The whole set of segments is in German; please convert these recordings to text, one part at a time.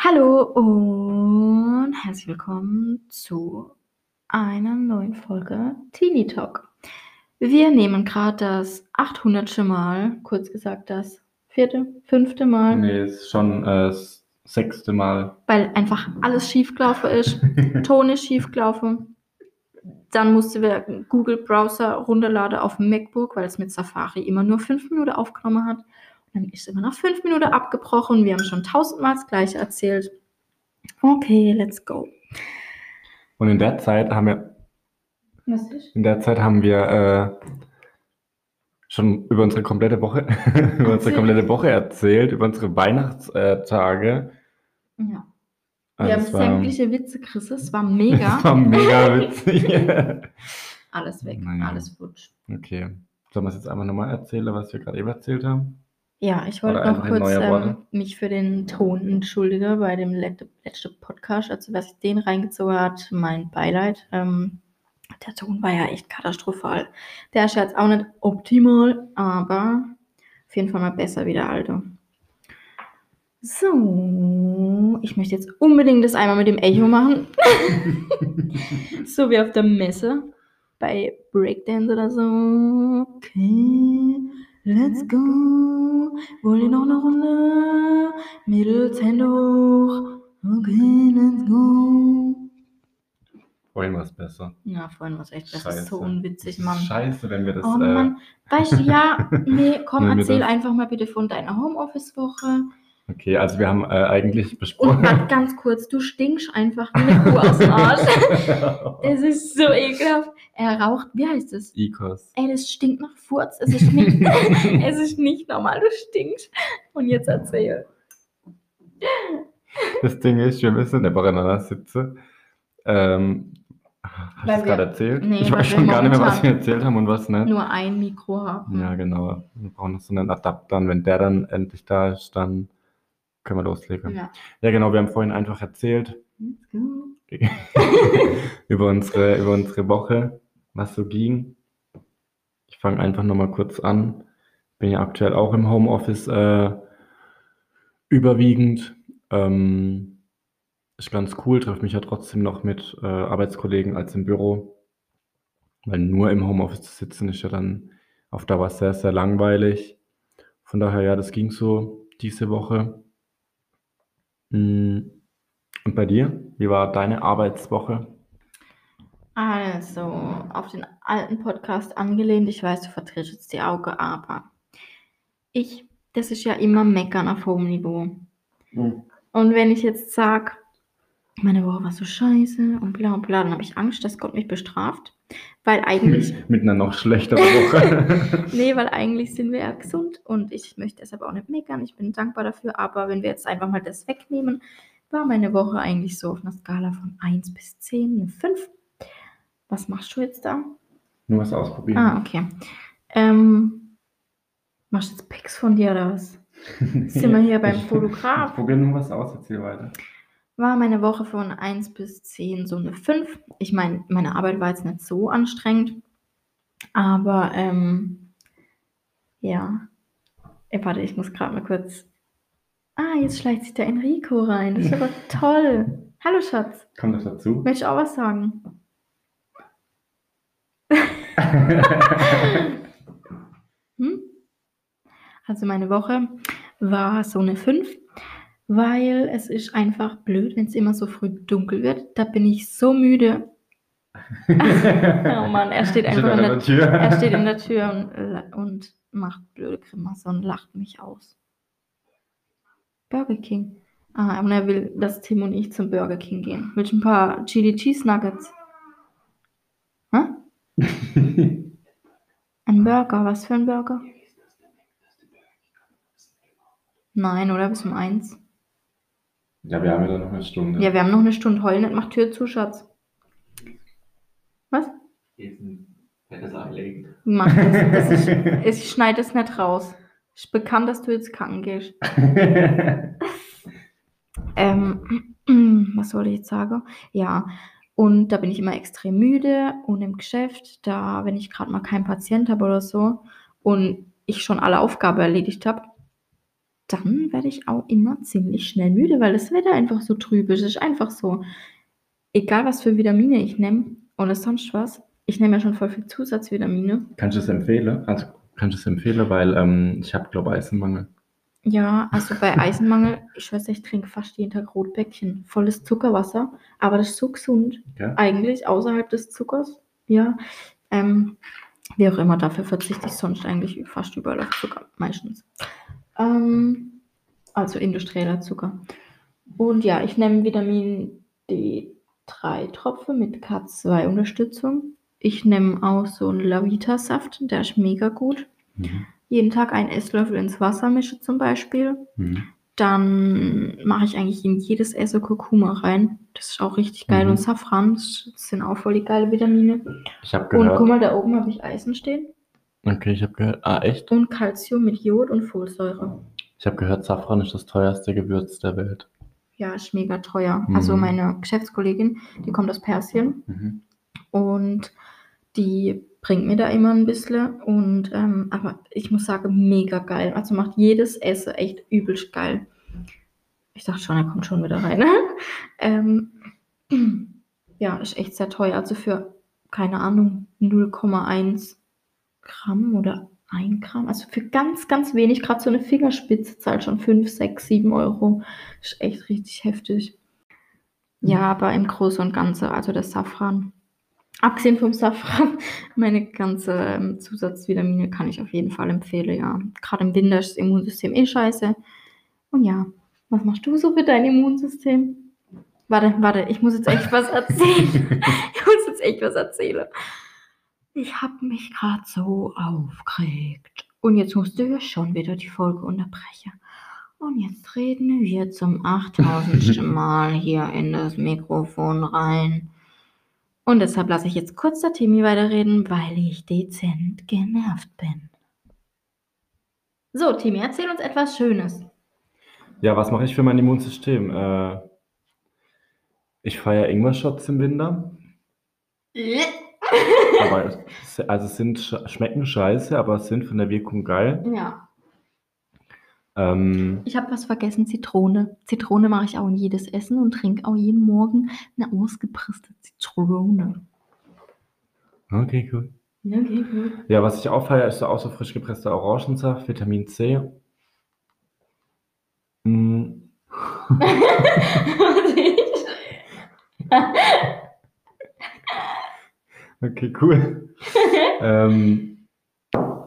Hallo und herzlich willkommen zu einer neuen Folge Teenie Talk. Wir nehmen gerade das 800. Mal, kurz gesagt das vierte, fünfte Mal, Nee, ist schon äh, das sechste Mal. weil einfach alles schiefgelaufen ist. Ton ist schiefgelaufen. Dann mussten wir Google Browser runterladen auf dem MacBook, weil es mit Safari immer nur fünf Minuten aufgenommen hat. Dann ist immer nach fünf Minuten abgebrochen. Wir haben schon tausendmal das Gleiche erzählt. Okay, let's go. Und in der Zeit haben wir, Was ist? in der Zeit haben wir äh, schon über unsere komplette Woche, über unsere Erzählt. komplette Woche erzählt, über unsere Weihnachtstage. Ja. Also Wir haben sämtliche Witze gerissen. Es war mega. Es war mega witzig. alles weg, Naja. alles futsch. okay. Sollen wir es jetzt einfach nochmal erzählen, was wir gerade eben erzählt haben? Ja, ich wollte Oder noch kurz ähm, mich für den Ton entschuldigen bei dem letzten letzte Podcast. Also, wer sich den reingezogen hat, mein Beileid. Ähm, der Ton war ja echt katastrophal. Der ist jetzt auch nicht optimal, aber auf jeden Fall mal besser wie der alte. So, ich möchte jetzt unbedingt das einmal mit dem Echo machen. so wie auf der Messe bei Breakdance oder so. Okay, let's go. Wollt ihr noch eine Runde? Mädels, Hände hoch. Okay, let's go. Vorhin war es besser. Ja, vorhin war es echt, das Scheiße. ist so unwitzig, Das Mann. Scheiße, wenn wir das. Oh äh, Mann, weißt du, ja, nee, komm, erzähl das- einfach mal bitte von deiner Homeoffice-Woche. Okay, also wir haben äh, eigentlich Und besprochen. warte ganz kurz, du stinkst einfach wie eine Kuh aus dem Arsch. Es ist so ekelhaft. Er raucht, wie heißt es? Icos. Ey, das stinkt nach Furz. Es ist nicht, es ist nicht normal, du stinkst. Und jetzt erzähl. Das Ding ist, wir müssen nebeneinander sitzen. Ähm, hast du es gerade erzählt? nee, ich weiß schon gar nicht mehr, was wir erzählt haben und was nicht. Nur ein Mikro haben. Ja, genau. Wir brauchen noch so einen Adapter. Und wenn der dann endlich da ist, dann können wir loslegen. Ja, Ja. genau. Wir haben vorhin einfach erzählt go. über, unsere, über unsere Woche, was so ging. Ich fange einfach nochmal kurz an. Bin ja aktuell auch im Homeoffice äh, überwiegend. Ähm, ist ganz cool, treffe mich ja trotzdem noch mit äh, Arbeitskollegen als im Büro. Weil nur im Homeoffice zu sitzen ist ja dann auf Dauer sehr, sehr langweilig. Von daher, ja, das ging so diese Woche. Mm, Und bei dir? Wie war deine Arbeitswoche? Also, auf den alten Podcast angelehnt. Ich weiß, du vertrittst jetzt die Augen, aber ich, das ist ja immer Meckern auf hohem Niveau. Und wenn ich jetzt sage, meine Woche war so scheiße und bla bla, dann habe ich Angst, dass Gott mich bestraft. Weil eigentlich, Mit einer noch schlechteren Woche. nee, weil eigentlich sind wir ja gesund und ich möchte deshalb auch nicht meckern. Ich bin dankbar dafür, aber wenn wir jetzt einfach mal das wegnehmen, war meine Woche eigentlich so auf einer Skala von 1 bis 10, eine 5. Was machst du jetzt da? Nur was ausprobieren. Ah, okay. Ähm, machst du jetzt Pics von dir oder was? Sind wir hier beim Fotograf? Ich probiere nur was aus, erzähl weiter. War meine Woche von 1 bis 10 so eine 5. Ich meine, meine Arbeit war jetzt nicht so anstrengend, aber ähm, ja. Ey, warte, ich muss gerade mal kurz. Ah, jetzt schleicht sich der Enrico rein. Das ist aber toll. Hallo Schatz, Kommt das dazu? möchtest du auch was sagen? Hm? Also meine Woche war so eine 5, weil es ist einfach blöd, wenn es immer so früh dunkel wird. Da bin ich so müde. oh Mann, er steht einfach in der, Tür. er steht in der Tür und, äh, und macht blöde Grimasse und lacht mich aus. Burger King. Ah, und er will, dass Tim und ich zum Burger King gehen. Willst du ein paar Chili Cheese Nuggets? Hä? Ein Burger, was für ein Burger? Nein, oder? Bis um eins. Ja, wir haben ja dann noch eine Stunde. Ja, wir haben noch eine Stunde. Heul nicht, mach Tür zu, Schatz. Was? Hätte sein legen. Mach das. das ist, ich schneide es nicht raus. Ist bekannt, dass du jetzt kacken gehst. Ähm, was soll ich jetzt sagen? Ja, und da bin ich immer extrem müde und im Geschäft, da, wenn ich gerade mal keinen Patient habe oder so und ich schon alle Aufgaben erledigt habe, dann werde ich auch immer ziemlich schnell müde, weil das Wetter einfach so trüb ist. Es ist einfach so, egal was für Vitamine ich nehme oder sonst was, ich nehme ja schon voll viel Zusatzvitamine. Kannst du es empfehlen? Also, kannst du es empfehlen, weil ähm, ich habe, glaube ich, Eisenmangel. Ja, also bei Eisenmangel, ich weiß, ich trinke fast jeden Tag Rotbäckchen, volles Zuckerwasser, aber das ist so gesund, Ja? eigentlich, außerhalb des Zuckers. Ja, ähm, wie auch immer, dafür verzichte ich sonst eigentlich fast überall auf Zucker, meistens. Ähm, also industrieller Zucker. Und ja, ich nehme Vitamin D3 Tropfen mit K2 Unterstützung. Ich nehme auch so einen Lavita-Saft, der ist mega gut. Mhm. Jeden Tag einen Esslöffel ins Wasser mische zum Beispiel. Mhm. Dann mache ich eigentlich in jedes Essen Kurkuma rein. Das ist auch richtig geil. Mhm. Und Safran, das sind auch voll die geile Vitamine. Ich habe Und gehört. guck mal, da oben habe ich Eisen stehen. Okay, ich habe gehört. Ah, echt? Und Calcium mit Jod und Folsäure. Ich habe gehört, Safran ist das teuerste Gewürz der Welt. Ja, ist mega teuer. Mhm. Also meine Geschäftskollegin, die kommt aus Persien Mhm. und die bringt mir da immer ein bisschen. Und ähm, aber ich muss sagen, mega geil. Also macht jedes Essen echt übelst geil. Ich dachte schon, er kommt schon wieder rein. ähm, ja, ist echt sehr teuer. Also für, keine Ahnung, 0,1 Gramm oder 1 Gramm. Also für ganz, ganz wenig, gerade so eine Fingerspitze zahlt schon 5, 6, 7 Euro. Ist echt richtig heftig. Ja, aber im Großen und Ganzen, also das Safran. Abgesehen vom Safran, meine ganze ähm, Zusatzvitamine kann ich auf jeden Fall empfehlen, ja. Gerade im Winter ist das Immunsystem eh scheiße. Und ja, was machst du so für dein Immunsystem? Warte, warte, ich muss jetzt echt was erzählen. ich muss jetzt echt was erzählen. Ich habe mich gerade so aufgeregt. Und jetzt musst du ja schon wieder die Folge unterbrechen. Und jetzt reden wir zum 8000. Mal hier in das Mikrofon rein. Und deshalb lasse ich jetzt kurz der Timmy weiterreden, weil ich dezent genervt bin. So, Timmy, erzähl uns etwas Schönes. Ja, was mache ich für mein Immunsystem? Äh, ich feiere Ingwer-Shots im Winter. Aber es, also es sind, sch- schmecken scheiße, aber sind von der Wirkung geil. Ja, Ähm, ich habe was vergessen, Zitrone. Zitrone mache ich auch in jedes Essen und trinke auch jeden Morgen eine ausgepresste Zitrone. okay, cool. Okay, gut. Ja, was ich auch feiere, ist so auch so frisch gepresster Orangensaft, Vitamin C. Mm, okay, cool. ähm,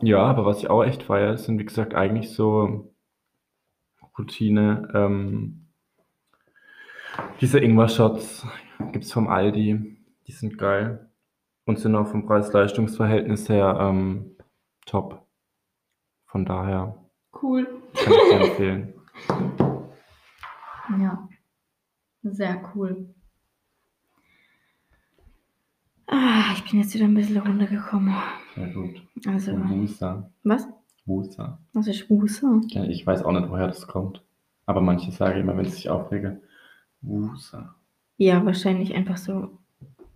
ja, aber was ich auch echt feiere, sind wie gesagt eigentlich so Routine. Ähm, diese Ingwer-Shots gibt es vom Aldi. Die sind geil und sind auch vom Preis-Leistungs-Verhältnis her ähm, top. Von daher cool. kann ich dir empfehlen. Ja, sehr cool. Ah, bin jetzt wieder ein bisschen runtergekommen. Sehr gut. Also, Wusa. was? Wusa. Was ist Wusa? Ja, ich weiß auch nicht, woher das kommt. Aber manche sagen immer, wenn sie sich aufregen, Wusa. Ja, wahrscheinlich einfach so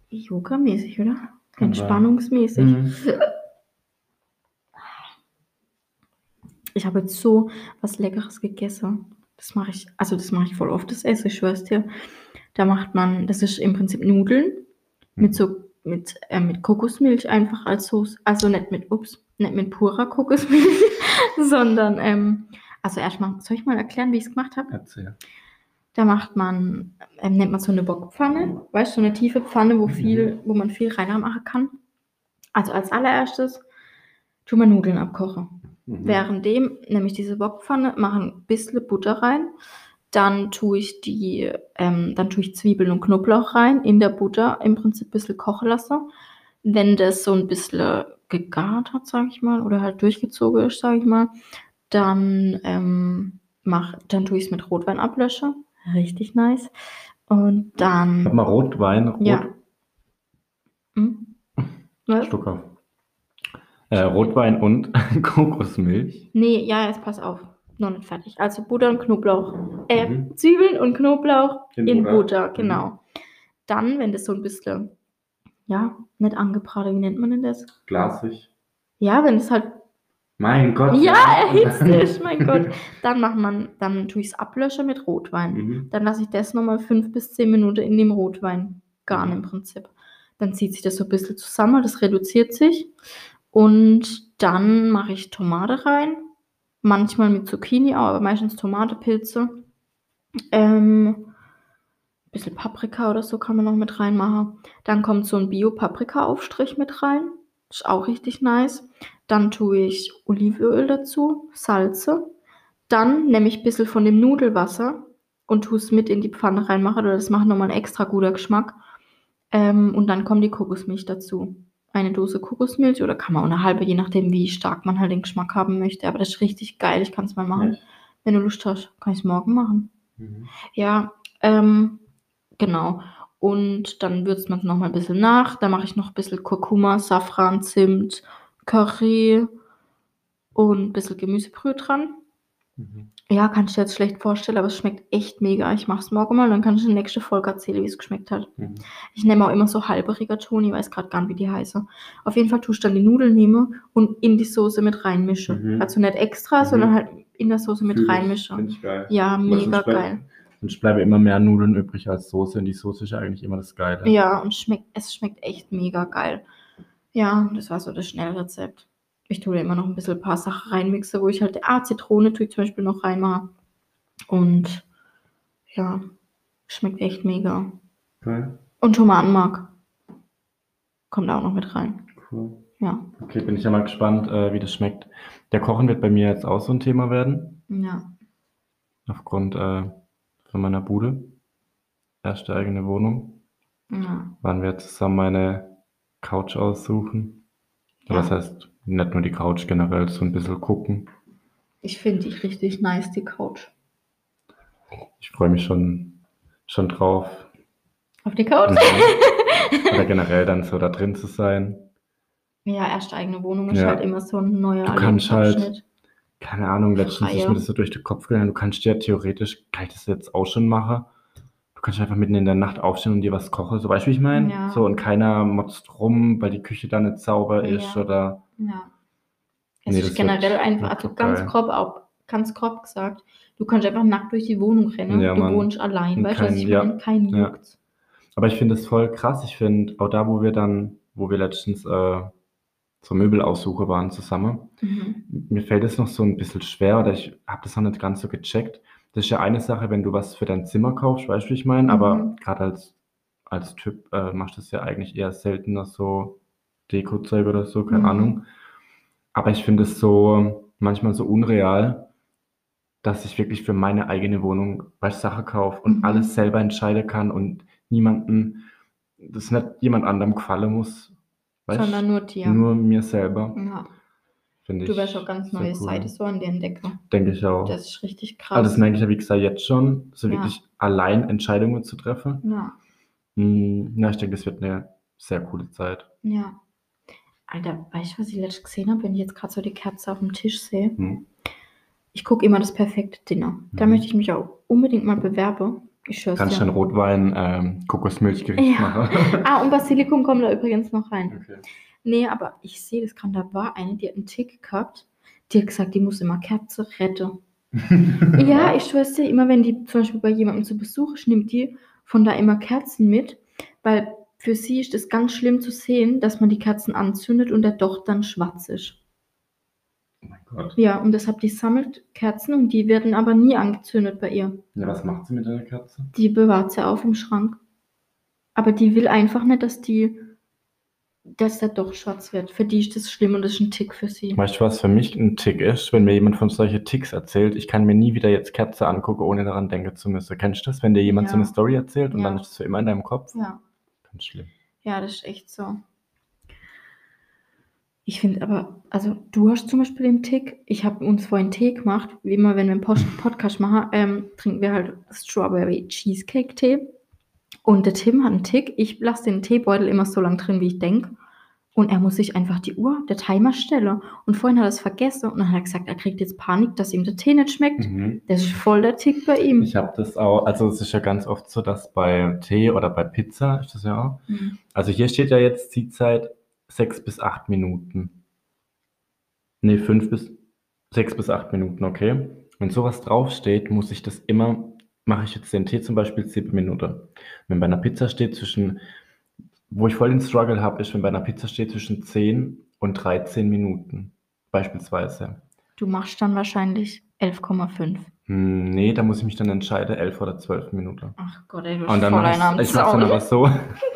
Yoga-mäßig, oder? Entspannungsmäßig. Mhm. Ich habe jetzt so was Leckeres gegessen. Das mache ich, also das mache ich voll oft, das esse ich, schwör's dir. Da macht man, das ist im Prinzip Nudeln mit so, mit, äh, mit Kokosmilch einfach als Soße. Also nicht mit, ups, nicht mit purer Kokosmilch, sondern, ähm, also erstmal, soll ich mal erklären, wie ich es gemacht habe? Erzähl. Da macht man, ähm, nennt man so eine Bockpfanne, weißt du, so eine tiefe Pfanne, wo viel, wo man viel reinmachen kann. Also als allererstes tun wir Nudeln abkochen. Mhm. Währenddem nehme ich diese Bockpfanne, mache ein bisschen Butter rein, dann tue ich die, ähm, dann tue ich Zwiebeln und Knoblauch rein, in der Butter im Prinzip ein bisschen kochen lassen. Wenn das so ein bisschen gegart hat, sage ich mal, oder halt durchgezogen ist, sage ich mal, dann ähm, mach, dann tue ich es mit Rotwein ablöschen. Richtig nice. Und dann, mal Rotwein, Rot, ja. Hm? Auf. Äh, Rotwein und Kokosmilch. Nee, ja, jetzt pass auf. Noch nicht fertig. Also Butter und Knoblauch. Äh, Mhm. Zwiebeln und Knoblauch In in, Butter. Butter, Mhm. genau. Dann, wenn das so ein bisschen, ja, nicht angebraten, wie nennt man denn das? Glasig. Ja, wenn es halt Mein Gott. Ja, erhitzt dich, mein Gott. Dann macht man, dann tue ich es ablöschen mit Rotwein. Mhm. Dann lasse ich das nochmal fünf bis zehn Minuten in dem Rotwein garen Mhm. im Prinzip. Dann zieht sich das so ein bisschen zusammen, das reduziert sich. Und dann mache ich Tomate rein. Manchmal mit Zucchini aber meistens Tomate, Pilze. Ähm, ein bisschen Paprika oder so kann man noch mit reinmachen. Dann kommt so ein Bio-Paprika-Aufstrich mit rein. Ist auch richtig nice. Dann tue ich Olivenöl dazu, Salze. Dann nehme ich ein bisschen von dem Nudelwasser und tue es mit in die Pfanne reinmachen. Das macht nochmal einen extra guter Geschmack. Ähm, und dann kommt die Kokosmilch dazu. Eine Dose Kokosmilch oder kann man auch eine halbe, je nachdem, wie stark man halt den Geschmack haben möchte. Aber das ist richtig geil. Ich kann es mal machen. Ja. Wenn du Lust hast, kann ich es morgen machen. Mhm. Ja, ähm, genau. Und dann würzt man es nochmal ein bisschen nach. Da mache ich noch ein bisschen Kurkuma, Safran, Zimt, Curry und ein bisschen Gemüsebrühe dran. Mhm. Ja, kann ich dir jetzt schlecht vorstellen, aber es schmeckt echt mega. Ich mache es morgen mal, dann kann ich in der nächsten Folge erzählen, wie es geschmeckt hat. Mhm. Ich nehme auch immer so halbe Rigatoni, weiß gerade gar nicht, wie die heißen. Auf jeden Fall tue ich dann die Nudeln nehmen und in die Soße mit reinmische. Mhm. Also nicht extra, Mhm. sondern halt in der Soße mit Fühl ich. reinmische. Finde ich geil. Ja, mega bleib- geil. Sonst bleiben immer mehr Nudeln übrig als Soße. Und die Soße ist ja eigentlich immer das Geile. Ja, und schmeckt, es schmeckt echt mega geil. Ja, das war so das Schnellrezept. Ich tue da immer noch ein bisschen ein paar Sachen reinmixe, wo ich halt, ah, Zitrone tue ich zum Beispiel noch reinmache. Und ja, schmeckt echt mega. Geil. Und Tomatenmark kommt auch noch mit rein. Cool. Ja, Okay, bin ich ja mal gespannt, äh, wie das schmeckt. Der Kochen wird bei mir jetzt auch so ein Thema werden. ja, Aufgrund äh, von meiner Bude. Erste eigene Wohnung. ja. Waren wir zusammen meine Couch aussuchen. Ja. Was heißt, nicht nur die Couch, generell so ein bisschen gucken. Ich finde die richtig nice, die Couch. Ich freue mich schon, schon drauf. Auf die Couch? Oder generell dann so da drin zu sein. Ja, erste eigene Wohnung ist Ja. halt immer so ein neuer Du kannst halt-. Keine Ahnung, letztens ist Freier. mir das so durch den Kopf gegangen. Du kannst ja theoretisch, kann ich das jetzt auch schon machen? Du kannst einfach mitten in der Nacht aufstehen und dir was kochen. So, weißt du, wie ich meine? Ja. So, und keiner motzt rum, weil die Küche da nicht sauber ist Ja. oder. Ja. Es Nee, ist generell einfach, also ganz geil. grob, auch, ganz grob gesagt, du kannst einfach nackt durch die Wohnung rennen. Ja, du Mann. wohnst allein, Und weißt du, ich ja, meine? Kein ja. juckt. Aber ich finde es voll krass. Ich finde, auch da, wo wir dann, wo wir letztens äh, zur Möbelaussuche waren zusammen, Mhm. mir fällt es noch so ein bisschen schwer oder ich habe das noch nicht ganz so gecheckt. Das ist ja eine Sache, wenn du was für dein Zimmer kaufst, weißt du, wie ich meine? Aber Mhm. gerade als, als Typ äh, machst du das ja eigentlich eher seltener so Deko-Zeug oder so, keine Mhm. Ahnung. Aber ich finde es so manchmal so unreal, dass ich wirklich für meine eigene Wohnung bei Sache kaufe und Mhm. alles selber entscheiden kann und niemanden, das nicht jemand anderem gefallen muss. Weißt Sondern nur dir. Nur mir selber, ja. finde. Du wirst auch ganz neue cool. Seite so an dir entdecken. Denke ich auch. Das ist richtig krass. Aber das merke ich ja, wie gesagt, jetzt schon, so Ja. wirklich allein Entscheidungen zu treffen. ja, Hm, Ja, ich denke, das wird eine sehr coole Zeit. ja. Alter, weißt du, was ich letztens gesehen habe, wenn ich jetzt gerade so die Kerze auf dem Tisch sehe? Hm. Ich gucke immer das perfekte Dinner. Da Mhm. möchte ich mich auch unbedingt mal bewerben. Ich schwör's Kannst ein Rotwein, ähm, Kokosmilchgericht Ja. machen? Ah, und Basilikum kommt da übrigens noch rein. okay. Nee, aber ich sehe das gerade, da war eine, die hat einen Tick gehabt. Die hat gesagt, die muss immer Kerze retten. Ja, ich schwör's dir, immer wenn die zum Beispiel bei jemandem zu Besuch ist, nimmt die von da immer Kerzen mit, weil für sie ist es ganz schlimm zu sehen, dass man die Kerzen anzündet und der Docht dann schwarz ist. Oh mein Gott. Ja, und deshalb die sammelt Kerzen und die werden aber nie angezündet bei ihr. Ja, was macht sie mit deiner Katze? Die bewahrt sie auf im Schrank. Aber die will einfach nicht, dass die, dass der Docht schwarz wird. Für die ist das schlimm und das ist ein Tick für sie. Weißt du, was für mich ein Tick ist, wenn mir jemand von solchen Ticks erzählt? Ich kann mir nie wieder jetzt Kerze angucken, ohne daran denken zu müssen. Kennst du das, wenn dir jemand so Ja. eine Story erzählt und Ja. dann ist es für immer in deinem Kopf? Ja. Ganz schlimm. Ja, das ist echt so. Ich finde aber, also du hast zum Beispiel den Tick, ich habe uns vorhin Tee gemacht, wie immer, wenn wir einen Post Podcast machen, ähm, trinken wir halt Strawberry Cheesecake Tee. Und der Tim hat einen Tick, ich lasse den Teebeutel immer so lang drin, wie ich denke. Und er muss sich einfach die Uhr, der Timer stellen. Und vorhin hat er es vergessen und dann hat er gesagt, er kriegt jetzt Panik, dass ihm der Tee nicht schmeckt. Mhm. Das ist voll der Tick bei ihm. Ich habe das auch, also es ist ja ganz oft so, dass bei Tee oder bei Pizza ist das ja auch. Mhm. Also hier steht ja jetzt Ziehzeit sechs bis acht Minuten. Nee, fünf bis sechs bis acht Minuten, okay. Wenn sowas draufsteht, muss ich das immer, mache ich jetzt den Tee zum Beispiel sieben Minuten. Wenn bei einer Pizza steht zwischen, wo ich voll den Struggle habe, ist, wenn bei einer Pizza steht zwischen 10 und 13 Minuten, beispielsweise. Du machst dann wahrscheinlich 11,5. Hm, nee, da muss ich mich dann entscheiden, 11 oder 12 Minuten. Ach Gott, ey, du bist voll einer ich, ich mache dann aber so,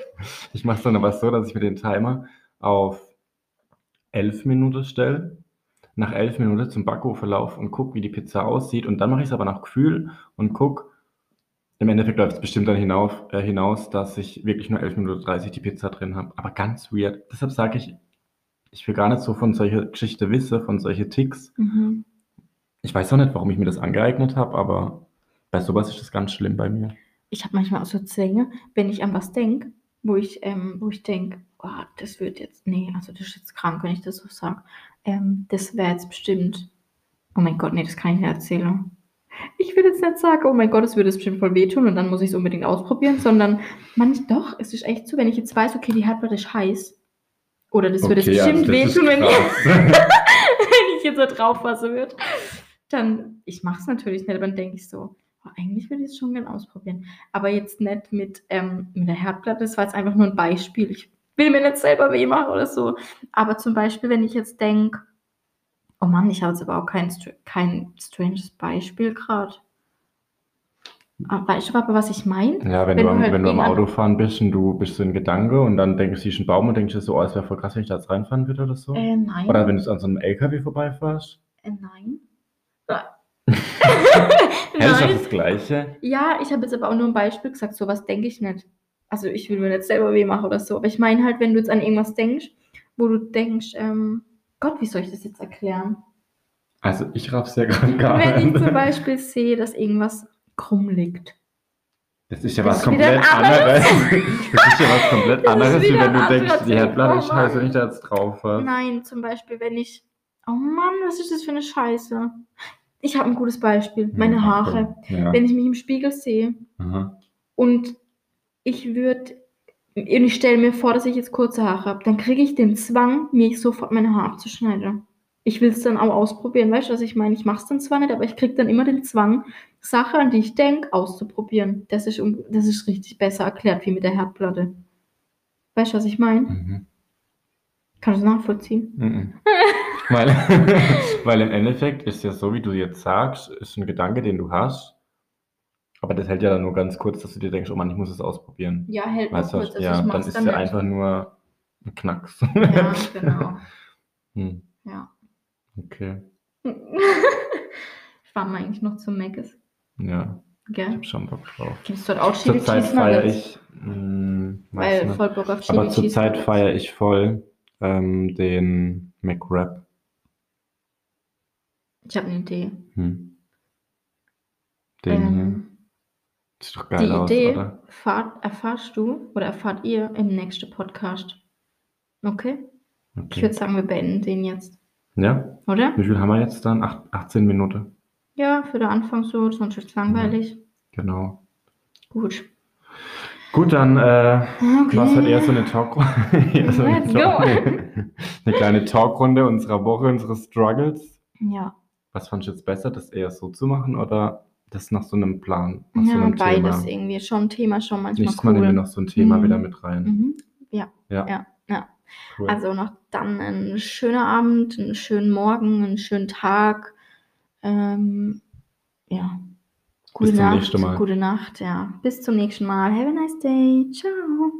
ich mache dann aber so, dass ich mir den Timer auf 11 Minuten stelle, nach 11 Minuten zum Backofen laufe und gucke, wie die Pizza aussieht und dann mache ich es aber nach Gefühl und gucke, im Endeffekt läuft es bestimmt dann hinauf, äh, hinaus, dass ich wirklich nur 11 Minuten 30 die Pizza drin habe. Aber ganz weird. Deshalb sage ich, ich will gar nicht so von solcher Geschichte wissen, von solchen Ticks. Mhm. Ich weiß auch nicht, warum ich mir das angeeignet habe, aber bei sowas ist das ganz schlimm bei mir. Ich habe manchmal auch so Zwänge, wenn ich an was denke, wo ich, ähm, wo ich denke, oh, das wird jetzt, nee, also das ist jetzt krank, wenn ich das so sage. Ähm, das wäre jetzt bestimmt, oh mein Gott, nee, das kann ich nicht erzählen. Ich will jetzt nicht sagen, oh mein Gott, es würde es bestimmt voll wehtun und dann muss ich es unbedingt ausprobieren, sondern manch doch, es ist echt so, wenn ich jetzt weiß, okay, die Herdplatte ist heiß oder das würde es Okay, also bestimmt ist wehtun, wenn, wenn ich jetzt da drauf fasse wird, dann, ich mache es natürlich nicht, aber dann denke ich so, oh, eigentlich würde ich es schon gerne ausprobieren. Aber jetzt nicht mit, ähm, mit der Herdplatte, das war jetzt einfach nur ein Beispiel. Ich will mir nicht selber weh machen oder so. Aber zum Beispiel, wenn ich jetzt denke, oh Mann, ich habe jetzt aber auch kein, kein stranges Beispiel gerade. Aber Weißt du aber, was ich meine? Ja, wenn, Wenn du, am, halt wenn du am jemand- Autofahren bist und du bist so in Gedanke und dann denkst du, einen Baum und denkst dir so, oh, es wäre voll krass, wenn ich da jetzt reinfahren würde oder so. Äh, nein. Oder wenn du an so einem LKW vorbeifährst. Äh, nein. Hey, das ist doch nein. das Gleiche. Ja, ich habe jetzt aber auch nur ein Beispiel gesagt, sowas denke ich nicht. Also ich will mir nicht selber weh machen oder so. Aber ich meine halt, wenn du jetzt an irgendwas denkst, wo du denkst, ähm, Gott, wie soll ich das jetzt erklären? Also ich raff's ja gerade gar Wenn ich nicht. zum Beispiel sehe, dass irgendwas krumm liegt. Das ist ja Das was ist komplett anderes. Das ist ja was komplett anderes, wie wenn du denkst, die Herdplatte ist Oh scheiße, ich da jetzt drauf was. Nein, zum Beispiel, wenn ich. Oh Mann, was ist das für eine Scheiße? Ich habe ein gutes Beispiel. Meine Haare. Ja. Wenn ich mich im Spiegel sehe Aha. und ich würde. Und ich stelle mir vor, dass ich jetzt kurze Haare habe, dann kriege ich den Zwang, mir sofort meine Haare abzuschneiden. Ich will es dann auch ausprobieren, weißt du, was ich meine? Ich mache es dann zwar nicht, aber ich kriege dann immer den Zwang, Sachen, an die ich denke, auszuprobieren. Das ist, das ist richtig besser erklärt, wie mit der Herdplatte. Weißt du, was ich meine? Mhm. Kannst du nachvollziehen? Mhm. weil, weil im Endeffekt ist ja so, wie du jetzt sagst, ist ein Gedanke, den du hast. Aber das hält ja dann nur ganz kurz, dass du dir denkst, oh Mann, ich muss es ausprobieren. Ja, hält mal Weißt du, kurz. Also ja, ich dann ist dann ja einfach nur ein Knacks. Ja, genau. Hm, Ja. okay. Fahren wir eigentlich noch zum Meckes, Ja, ich gell? hab schon Bock drauf. Gibt es dort auch Chili Zurzeit feiere ich, mh, weiß Weil nicht. voll Bock auf Chili aber zurzeit feiere ich voll ähm, den McWrap. Ich habe eine Idee. Hm. Den hier. Ähm, Sieht doch die geil aus, Idee oder? erfahrt, erfahrst du oder erfahrt ihr im nächsten Podcast. Okay? Ich Okay. würde sagen, wir beenden den jetzt. Ja, Oder? wie viel haben wir jetzt dann? Acht, 18 Minuten. Ja, für den Anfang so, sonst ist es langweilig. Genau. Gut. Gut, dann äh, Okay. war es halt eher so eine Talkrunde. so eine, Let's Talk go. eine kleine Talkrunde unserer Woche, unseres Struggles. Ja, Was fandest du jetzt besser, das eher so zu machen oder das nach so einem Plan, nach so ja einem beides Thema? irgendwie. Schon ein Thema, schon manchmal Nächstes Mal cool. nehmen wir noch so ein Thema Mhm. wieder mit rein. Mhm. Ja, Ja, ja, ja. cool. Also noch dann ein schöner Abend, einen schönen Morgen, einen schönen Tag. Ähm, ja. Gute Bis zum Nacht, nächsten Mal. Gute Nacht, ja. Bis zum nächsten Mal. Have a nice day. Ciao.